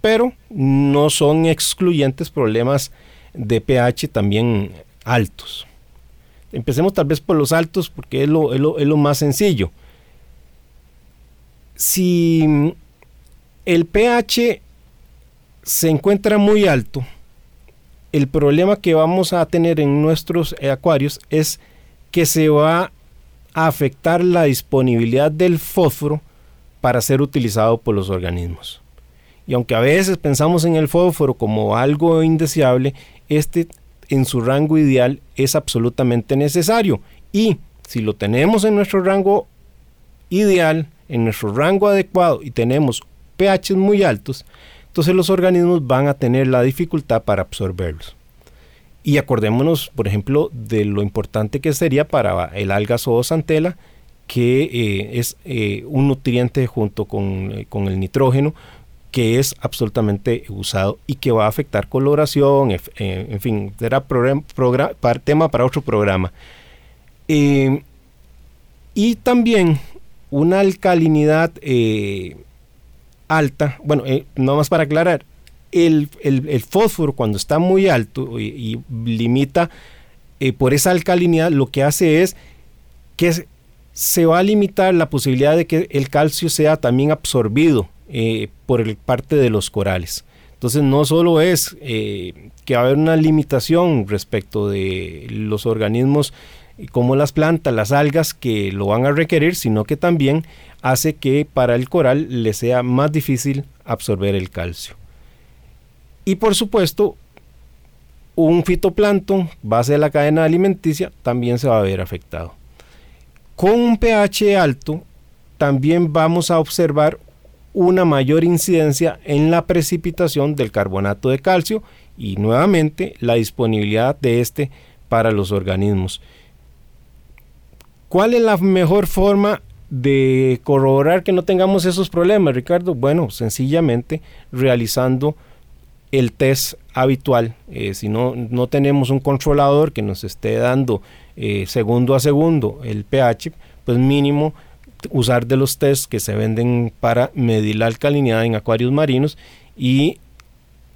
pero no son excluyentes problemas de pH también altos. Empecemos tal vez por los altos porque es lo más sencillo si el pH se encuentra muy alto, el problema que vamos a tener en nuestros acuarios es que se va a afectar la disponibilidad del fósforo para ser utilizado por los organismos. Y aunque a veces pensamos en el fósforo como algo indeseable, este en su rango ideal es absolutamente necesario. Y si lo tenemos en nuestro rango ideal, en nuestro rango adecuado y tenemos pH muy altos, entonces los organismos van a tener la dificultad para absorberlos. Y acordémonos, por ejemplo, de lo importante que sería para el alga zoosantela, que eh, es eh, un nutriente junto eh, con, el nitrógeno que es absolutamente usado y que va a afectar coloración, en fin, será tema para otro programa. y también una alcalinidad eh, alta, bueno, eh, no más para aclarar, el, fósforo cuando está muy alto y, limita eh, por esa alcalinidad, lo que hace es que se va a limitar la posibilidad de que el calcio sea también absorbido eh, por el parte de los corales. Entonces no solo es que va a haber una limitación respecto de los organismos como las plantas, las algas que lo van a requerir, sino que también hace que para el coral le sea más difícil absorber el calcio. Y por supuesto, un fitoplancton, base de la cadena alimenticia, también se va a ver afectado. Con un pH alto, también vamos a observar una mayor incidencia en la precipitación del carbonato de calcio y nuevamente la disponibilidad de este para los organismos. ¿Cuál es la mejor forma de corroborar que no tengamos esos problemas, Ricardo? Bueno, sencillamente realizando el test habitual. Eh, si no, no tenemos un controlador que nos esté dando eh, segundo a segundo el pH, pues mínimo usar de los tests que se venden para medir la alcalinidad en acuarios marinos y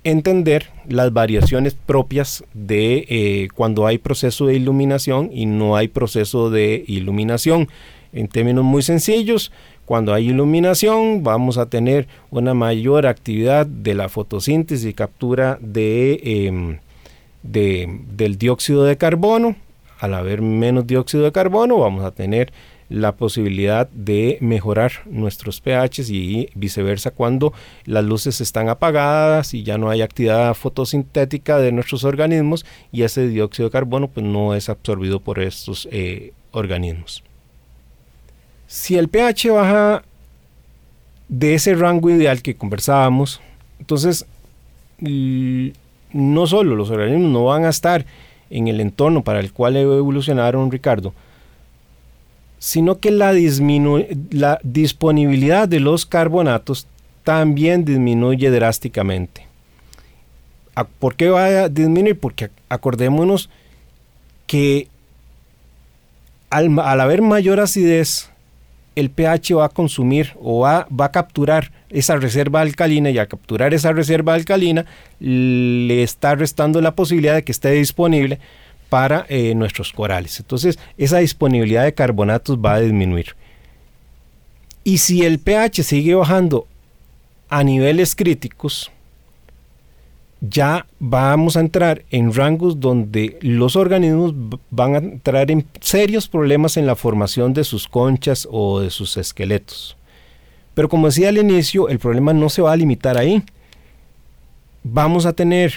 entender las variaciones propias de eh, cuando hay proceso de iluminación y no hay proceso de iluminación. En términos muy sencillos, cuando hay iluminación vamos a tener una mayor actividad de la fotosíntesis y captura de, em, del dióxido de carbono. Al haber menos dióxido de carbono vamos a tener la posibilidad de mejorar nuestros pHs y viceversa cuando las luces están apagadas y ya no hay actividad fotosintética de nuestros organismos y ese dióxido de carbono pues no es absorbido por estos eh, organismos. Si el pH baja de ese rango ideal que conversábamos, entonces no solo los organismos no van a estar en el entorno para el cual evolucionaron Ricardo, sino que la, la disponibilidad de los carbonatos también disminuye drásticamente. ¿Por qué va a disminuir? Porque acordémonos que al, haber mayor acidez, el pH va a consumir o va, va, a capturar esa reserva alcalina y al capturar esa reserva alcalina le está restando la posibilidad de que esté disponible para eh, nuestros corales. Entonces, esa disponibilidad de carbonatos va a disminuir. Y si el pH sigue bajando a niveles críticos, ya vamos a entrar en rangos donde los organismos van a entrar en serios problemas en la formación de sus conchas o de sus esqueletos. Pero como decía al inicio, el problema no se va a limitar ahí. Vamos a tener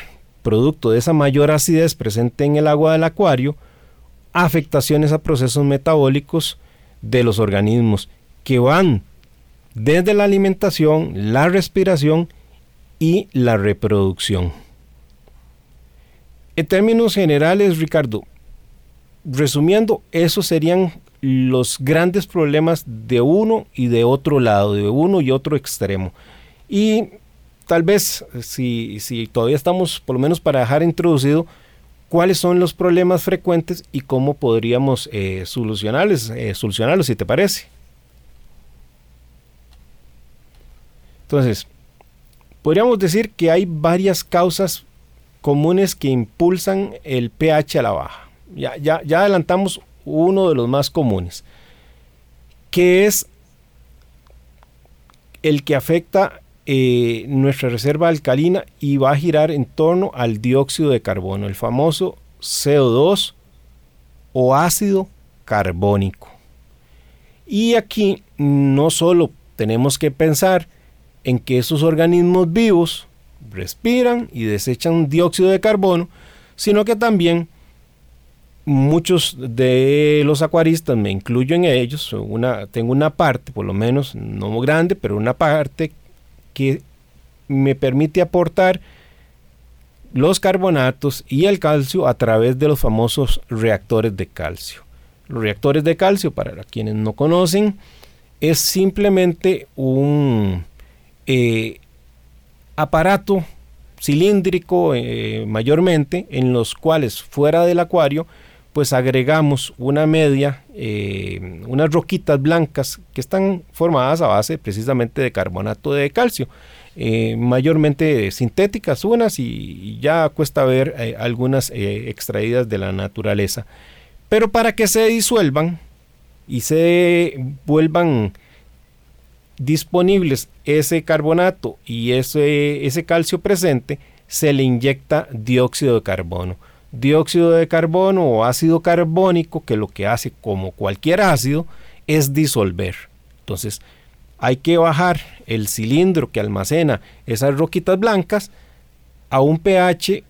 producto de esa mayor acidez presente en el agua del acuario, afectaciones a procesos metabólicos de los organismos que van desde la alimentación, la respiración y la reproducción. En términos generales, Ricardo, resumiendo, esos serían los grandes problemas de uno y de otro lado, de uno y otro extremo. Y tal vez si, si todavía estamos, por lo menos para dejar introducido, cuáles son los problemas frecuentes y cómo podríamos eh, solucionarles, eh, solucionarlos, si te parece. Entonces, podríamos decir que hay varias causas comunes que impulsan el pH a la baja. Ya, ya, ya adelantamos uno de los más comunes, que es el que afecta eh, nuestra reserva alcalina y va a girar en torno al dióxido de carbono, el famoso CO2 o ácido carbónico. Y aquí no solo tenemos que pensar en que esos organismos vivos respiran y desechan dióxido de carbono, sino que también muchos de los acuaristas, me incluyo en ellos, tengo una parte, por lo menos no grande, pero una parte que me permite aportar los carbonatos y el calcio a través de los famosos reactores de calcio. Los reactores de calcio, para quienes no conocen, es simplemente un eh, aparato cilíndrico eh, mayormente en los cuales fuera del acuario pues agregamos una media, eh, unas roquitas blancas que están formadas a base precisamente de carbonato de calcio, eh, mayormente sintéticas unas y, ya cuesta ver eh, algunas extraídas de la naturaleza. Pero para que se disuelvan y se vuelvan disponibles ese carbonato y ese, ese calcio presente, se le inyecta dióxido de carbono. Dióxido de carbono o ácido carbónico que lo que hace como cualquier ácido es disolver. Entonces hay que bajar el cilindro que almacena esas roquitas blancas a un pH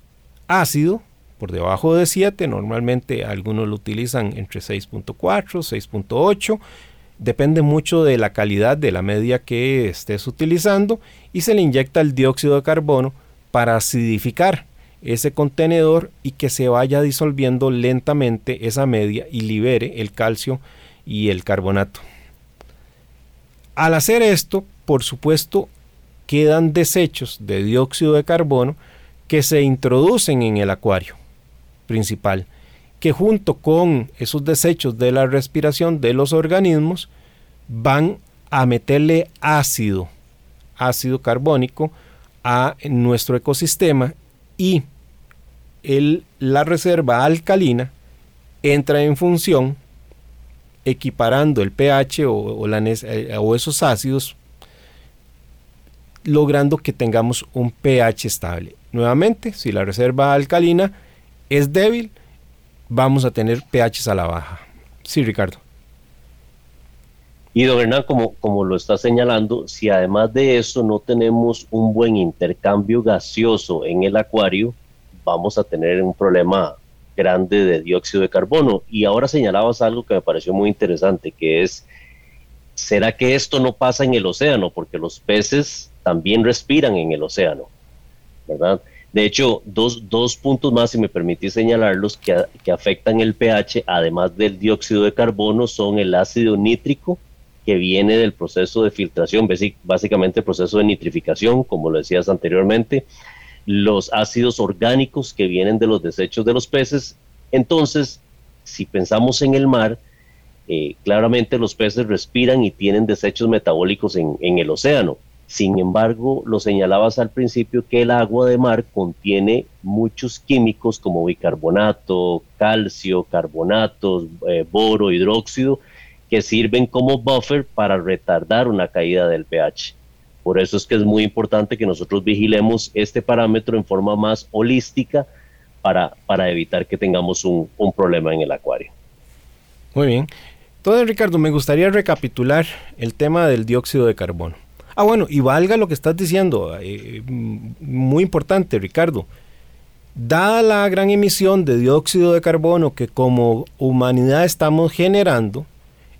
ácido por debajo de 7, normalmente algunos lo utilizan entre 6.4, 6.8, depende mucho de la calidad de la media que estés utilizando y se le inyecta el dióxido de carbono para acidificar ese contenedor y que se vaya disolviendo lentamente esa media y libere el calcio y el carbonato. Al hacer esto, por supuesto, quedan desechos de dióxido de carbono que se introducen en el acuario principal, que junto con esos desechos de la respiración de los organismos van a meterle ácido, ácido carbónico a nuestro ecosistema y el, la reserva alcalina entra en función equiparando el pH o, eh, o esos ácidos logrando que tengamos un pH estable. Nuevamente, si la reserva alcalina es débil, vamos a tener pHs a la baja. Sí, Ricardo. Y don Hernán, como, como lo está señalando, si además de eso no tenemos un buen intercambio gaseoso en el acuario, vamos a tener un problema grande de dióxido de carbono. Y ahora señalabas algo que me pareció muy interesante, que es, ¿será que esto no pasa en el océano? Porque los peces también respiran en el océano, ¿verdad? De hecho, dos, dos puntos más, si me permitís señalarlos, que, que, afectan el pH, además del dióxido de carbono, son el ácido nítrico, que viene del proceso de filtración, básicamente el proceso de nitrificación, como lo decías anteriormente, los ácidos orgánicos que vienen de los desechos de los peces. Entonces, si pensamos en el mar, eh, claramente los peces respiran y tienen desechos metabólicos en, en el océano sin embargo, lo señalabas al principio que el agua de mar contiene muchos químicos como bicarbonato, calcio, carbonatos, eh, boro, hidróxido, que sirven como buffer para retardar una caída del pH. Por eso es que es muy importante que nosotros vigilemos este parámetro en forma más holística para, para evitar que tengamos un, un problema en el acuario. Muy bien. Entonces, Ricardo, me gustaría recapitular el tema del dióxido de carbono. Ah, bueno, y valga lo que estás diciendo, eh, muy importante, Ricardo. Dada la gran emisión de dióxido de carbono que como humanidad estamos generando,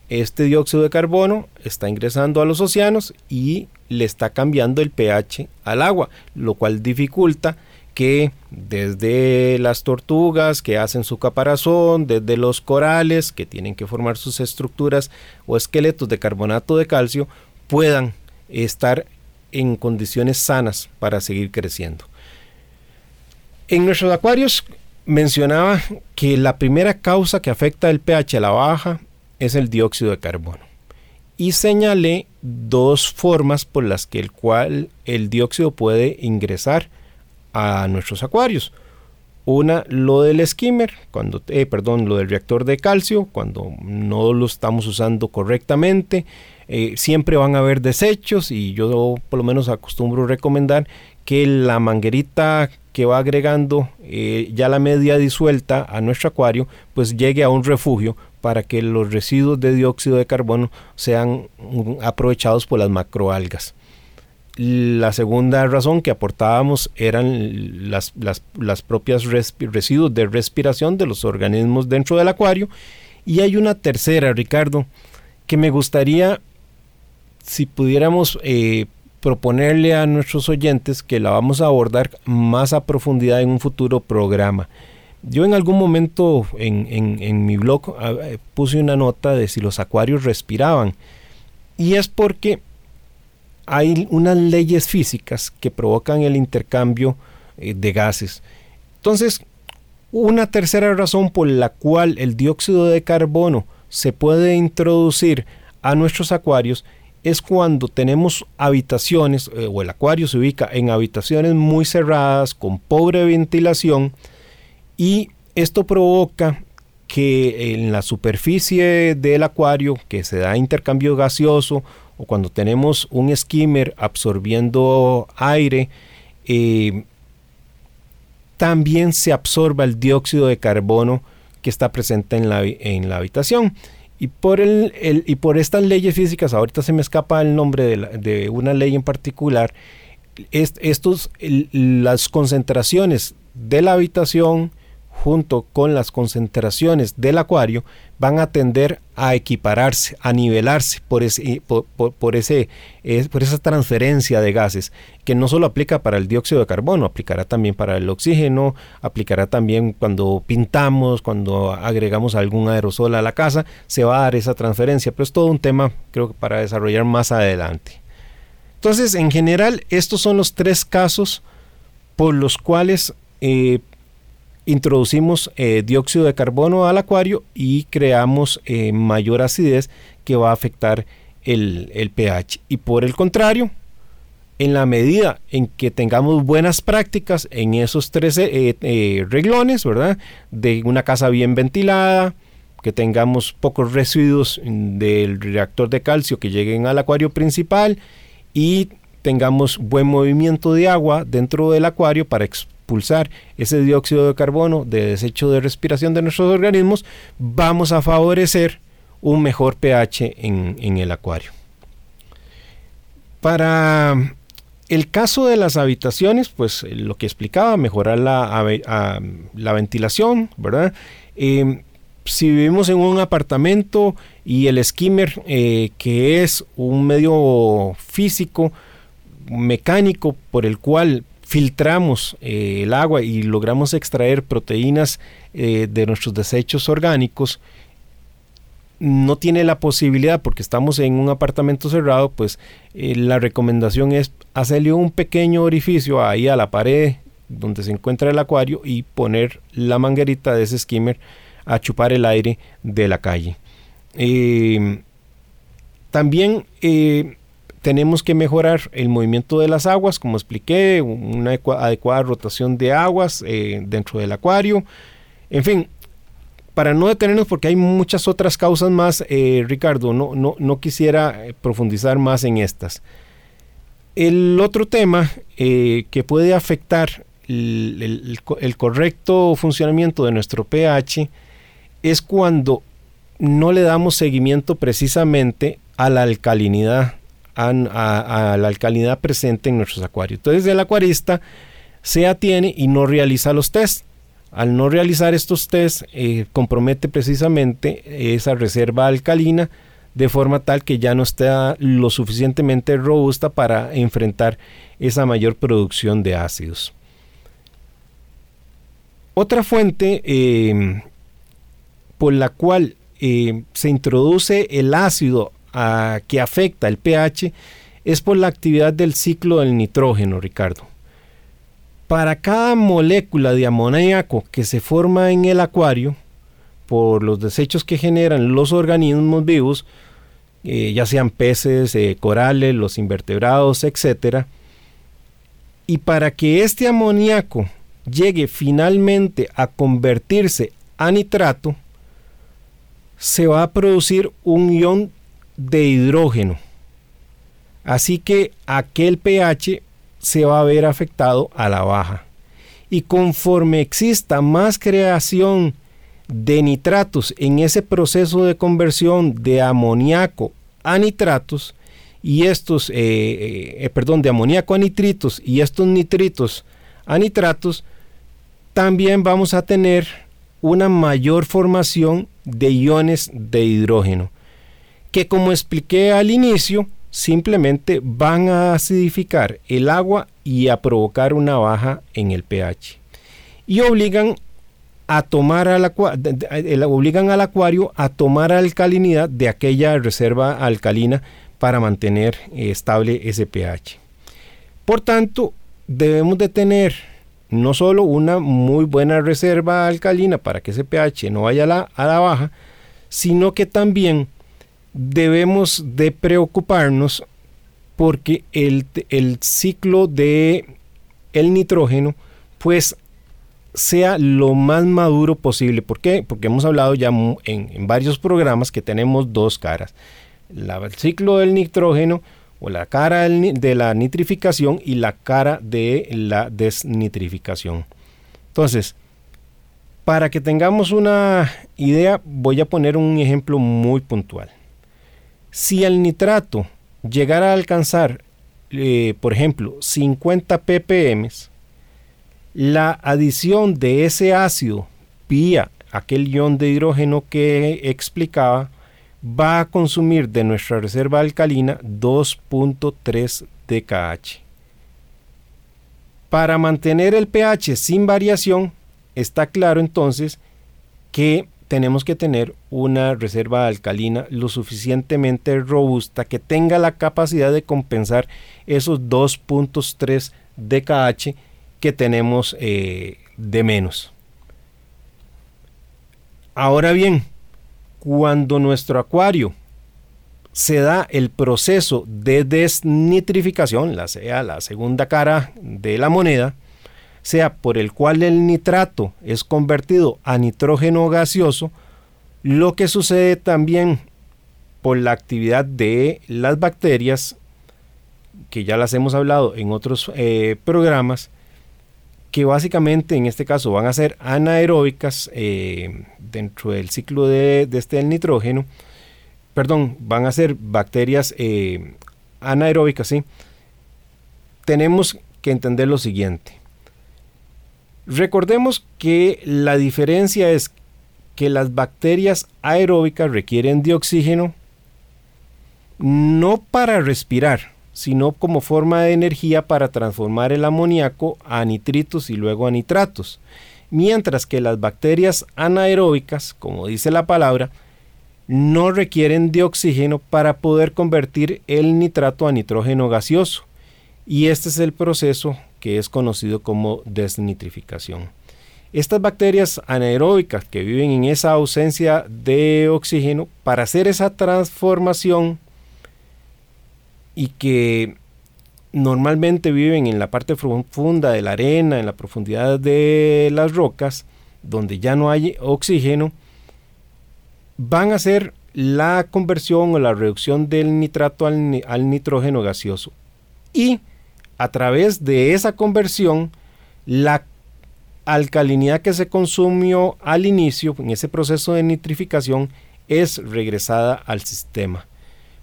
este dióxido de carbono está ingresando a los océanos y le está cambiando el pH al agua, lo cual dificulta que desde las tortugas que hacen su caparazón, desde los corales que tienen que formar sus estructuras o esqueletos de carbonato de calcio, puedan estar en condiciones sanas para seguir creciendo. En nuestros acuarios mencionaba que la primera causa que afecta el pH a la baja es el dióxido de carbono. Y señalé dos formas por las que el cual el dióxido puede ingresar a nuestros acuarios. Una, lo del skimmer, cuando, eh, perdón, lo del reactor de calcio, cuando no lo estamos usando correctamente. Eh, siempre van a haber desechos y yo por lo menos acostumbro recomendar que la manguerita que va agregando eh, ya la media disuelta a nuestro acuario, pues llegue a un refugio para que los residuos de dióxido de carbono sean aprovechados por las macroalgas. La segunda razón que aportábamos eran las, las, propias residuos de respiración de los organismos dentro del acuario. Y hay una tercera, Ricardo, que me gustaría, si pudiéramos eh, proponerle a nuestros oyentes que la vamos a abordar más a profundidad en un futuro programa. Yo en algún momento en, en, mi blog ah, eh, puse una nota de si los acuarios respiraban. Y es porque hay unas leyes físicas que provocan el intercambio eh, de gases. Entonces, una tercera razón por la cual el dióxido de carbono se puede introducir a nuestros acuarios es cuando tenemos habitaciones eh, o el acuario se ubica en habitaciones muy cerradas con pobre ventilación y esto provoca que en la superficie del acuario que se da intercambio gaseoso o cuando tenemos un skimmer absorbiendo aire, eh, también se absorba el dióxido de carbono que está presente en la, en la habitación. Y por, el, y por estas leyes físicas, ahorita se me escapa el nombre de, una ley en particular, estos, las concentraciones de la habitación junto con las concentraciones del acuario van a tender a equipararse, a nivelarse por, ese, por, ese, por esa transferencia de gases, que no solo aplica para el dióxido de carbono, aplicará también para el oxígeno, aplicará también cuando pintamos, cuando agregamos algún aerosol a la casa, se va a dar esa transferencia, pero es todo un tema creo que para desarrollar más adelante. Entonces, en general, estos son los tres casos por los cuales eh, introducimos eh, dióxido de carbono al acuario y creamos eh, mayor acidez que va a afectar el, pH. Y por el contrario, en la medida en que tengamos buenas prácticas en esos tres eh, reglones, ¿verdad? De una casa bien ventilada, que tengamos pocos residuos del reactor de calcio que lleguen al acuario principal y tengamos buen movimiento de agua dentro del acuario para expulsar ese dióxido de carbono de desecho de respiración de nuestros organismos, vamos a favorecer un mejor pH en, el acuario. Para el caso de las habitaciones, pues eh, lo que explicaba, mejorar la, la ventilación, ¿verdad? Eh, si vivimos en un apartamento y el skimmer, eh, que es un medio físico, mecánico por el cual filtramos eh, el agua y logramos extraer proteínas eh, de nuestros desechos orgánicos, no tiene la posibilidad, porque estamos en un apartamento cerrado, pues eh, la recomendación es hacerle un pequeño orificio ahí a la pared donde se encuentra el acuario y poner la manguerita de ese skimmer a chupar el aire de la calle. también tenemos que mejorar el movimiento de las aguas, como expliqué, una adecuada rotación de aguas eh, dentro del acuario. En fin, para no detenernos, porque hay muchas otras causas más, eh, Ricardo, no, no, no, quisiera eh, profundizar más en estas. El otro tema que puede afectar el, el correcto funcionamiento de nuestro pH es cuando no le damos seguimiento precisamente a la alcalinidad a, la alcalinidad presente en nuestros acuarios. Entonces el acuarista se atiene y no realiza los test. Al no realizar estos test, eh, compromete precisamente esa reserva alcalina de forma tal que ya no está lo suficientemente robusta para enfrentar esa mayor producción de ácidos. Otra fuente eh, por la cual eh, se introduce el ácido que afecta el pH es por la actividad del ciclo del nitrógeno, Ricardo. Para cada molécula de amoníaco que se forma en el acuario, por los desechos que generan los organismos vivos, eh, ya sean peces, eh, corales, los invertebrados, etc. Y para que este amoníaco llegue finalmente a convertirse a nitrato, se va a producir un ion de hidrógeno. Así que aquel pH se va a ver afectado a la baja. Y conforme exista más creación de nitratos en ese proceso de conversión de amoníaco a nitratos, y estos, eh, eh, eh, perdón, de amoníaco a nitritos y estos nitritos a nitratos, también vamos a tener una mayor formación de iones de hidrógeno que como expliqué al inicio, simplemente van a acidificar el agua y a provocar una baja en el pH. Y obligan a tomar al, obligan al acuario a tomar alcalinidad de aquella reserva alcalina para mantener estable ese pH. Por tanto, debemos de tener no solo una muy buena reserva alcalina para que ese pH no vaya a la, a la baja, sino que también debemos de preocuparnos porque el, ciclo de el nitrógeno pues sea lo más maduro posible. ¿Por qué? Porque hemos hablado ya en, varios programas que tenemos dos caras. el ciclo del nitrógeno o la cara de la nitrificación y la cara de la desnitrificación. Entonces, para que tengamos una idea, voy a poner un ejemplo muy puntual. Si el nitrato llegara a alcanzar, eh, por ejemplo, 50 ppm, la adición de ese ácido vía aquel ion de hidrógeno que explicaba va a consumir de nuestra reserva alcalina 2.3 dkh. Para mantener el pH sin variación, está claro entonces que tenemos que tener una reserva alcalina lo suficientemente robusta que tenga la capacidad de compensar esos 2.3 dkh que tenemos eh, de menos. Ahora bien, cuando nuestro acuario se da el proceso de desnitrificación, la sea la segunda cara de la moneda, sea por el cual el nitrato es convertido a nitrógeno gaseoso, lo que sucede también por la actividad de las bacterias, que ya las hemos hablado en otros eh, programas, que básicamente en este caso van a ser anaeróbicas eh, dentro del ciclo de, este del nitrógeno, perdón, van a ser bacterias eh, anaeróbicas, ¿sí? Tenemos que entender lo siguiente. Recordemos que la diferencia es que las bacterias aeróbicas requieren de oxígeno no para respirar, sino como forma de energía para transformar el amoníaco a nitritos y luego a nitratos, mientras que las bacterias anaeróbicas, como dice la palabra, no requieren de oxígeno para poder convertir el nitrato a nitrógeno gaseoso, y este es el proceso que es conocido como desnitrificación. Estas bacterias anaeróbicas que viven en esa ausencia de oxígeno, para hacer esa transformación y que normalmente viven en la parte profunda de la arena, en la profundidad de las rocas, donde ya no hay oxígeno, van a hacer la conversión o la reducción del nitrato al, al nitrógeno gaseoso. Y a través de esa conversión, la alcalinidad que se consumió al inicio, en ese proceso de nitrificación, es regresada al sistema.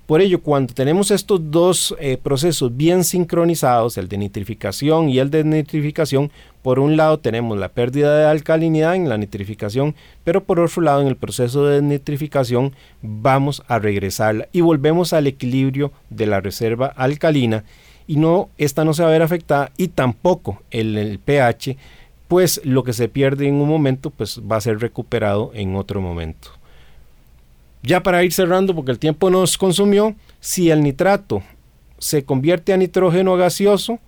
Por ello, cuando tenemos estos dos eh, procesos bien sincronizados, el de nitrificación y el de nitrificación, por un lado tenemos la pérdida de alcalinidad en la nitrificación, pero por otro lado en el proceso de nitrificación vamos a regresarla y volvemos al equilibrio de la reserva alcalina y no, esta no se va a ver afectada y tampoco el, pH, pues lo que se pierde en un momento pues va a ser recuperado en otro momento. Ya para ir cerrando, porque el tiempo nos consumió, si el nitrato se convierte a nitrógeno gaseoso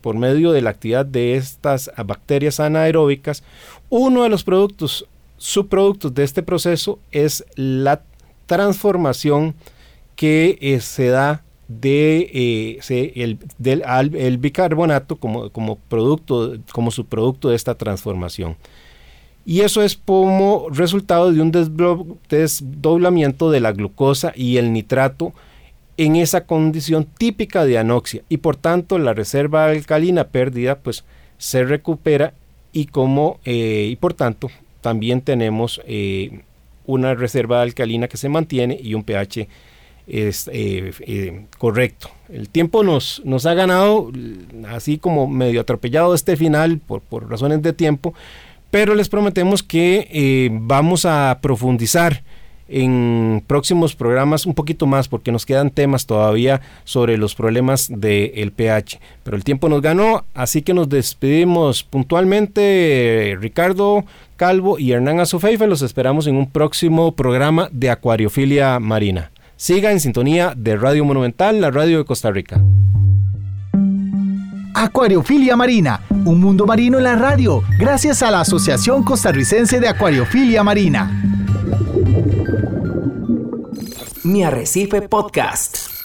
por medio de la actividad de estas bacterias anaeróbicas, uno de los productos, subproductos de este proceso es la transformación que eh, se da de eh, el, del el bicarbonato como, como producto, como subproducto de esta transformación. Y eso es como resultado de un desdoblamiento de la glucosa y el nitrato en esa condición típica de anoxia. Y por tanto la reserva alcalina perdida pues se recupera y como eh, y por tanto también tenemos eh, una reserva alcalina que se mantiene y un pH es, eh, correcto. El tiempo nos, nos ha ganado así como medio atropellado este final por, por razones de tiempo, pero les prometemos que eh, vamos a profundizar en próximos programas un poquito más porque nos quedan temas todavía sobre los problemas del pH. Pero el tiempo nos ganó, así que nos despedimos puntualmente. Ricardo Calvo y Hernán Azufeife los esperamos en un próximo programa de Acuariofilia Marina. Siga en sintonía de Radio Monumental, la radio de Costa Rica. Acuariofilia Marina, un mundo marino en la radio, gracias a la Asociación Costarricense de Acuariofilia Marina. Mi Arrecife Podcast.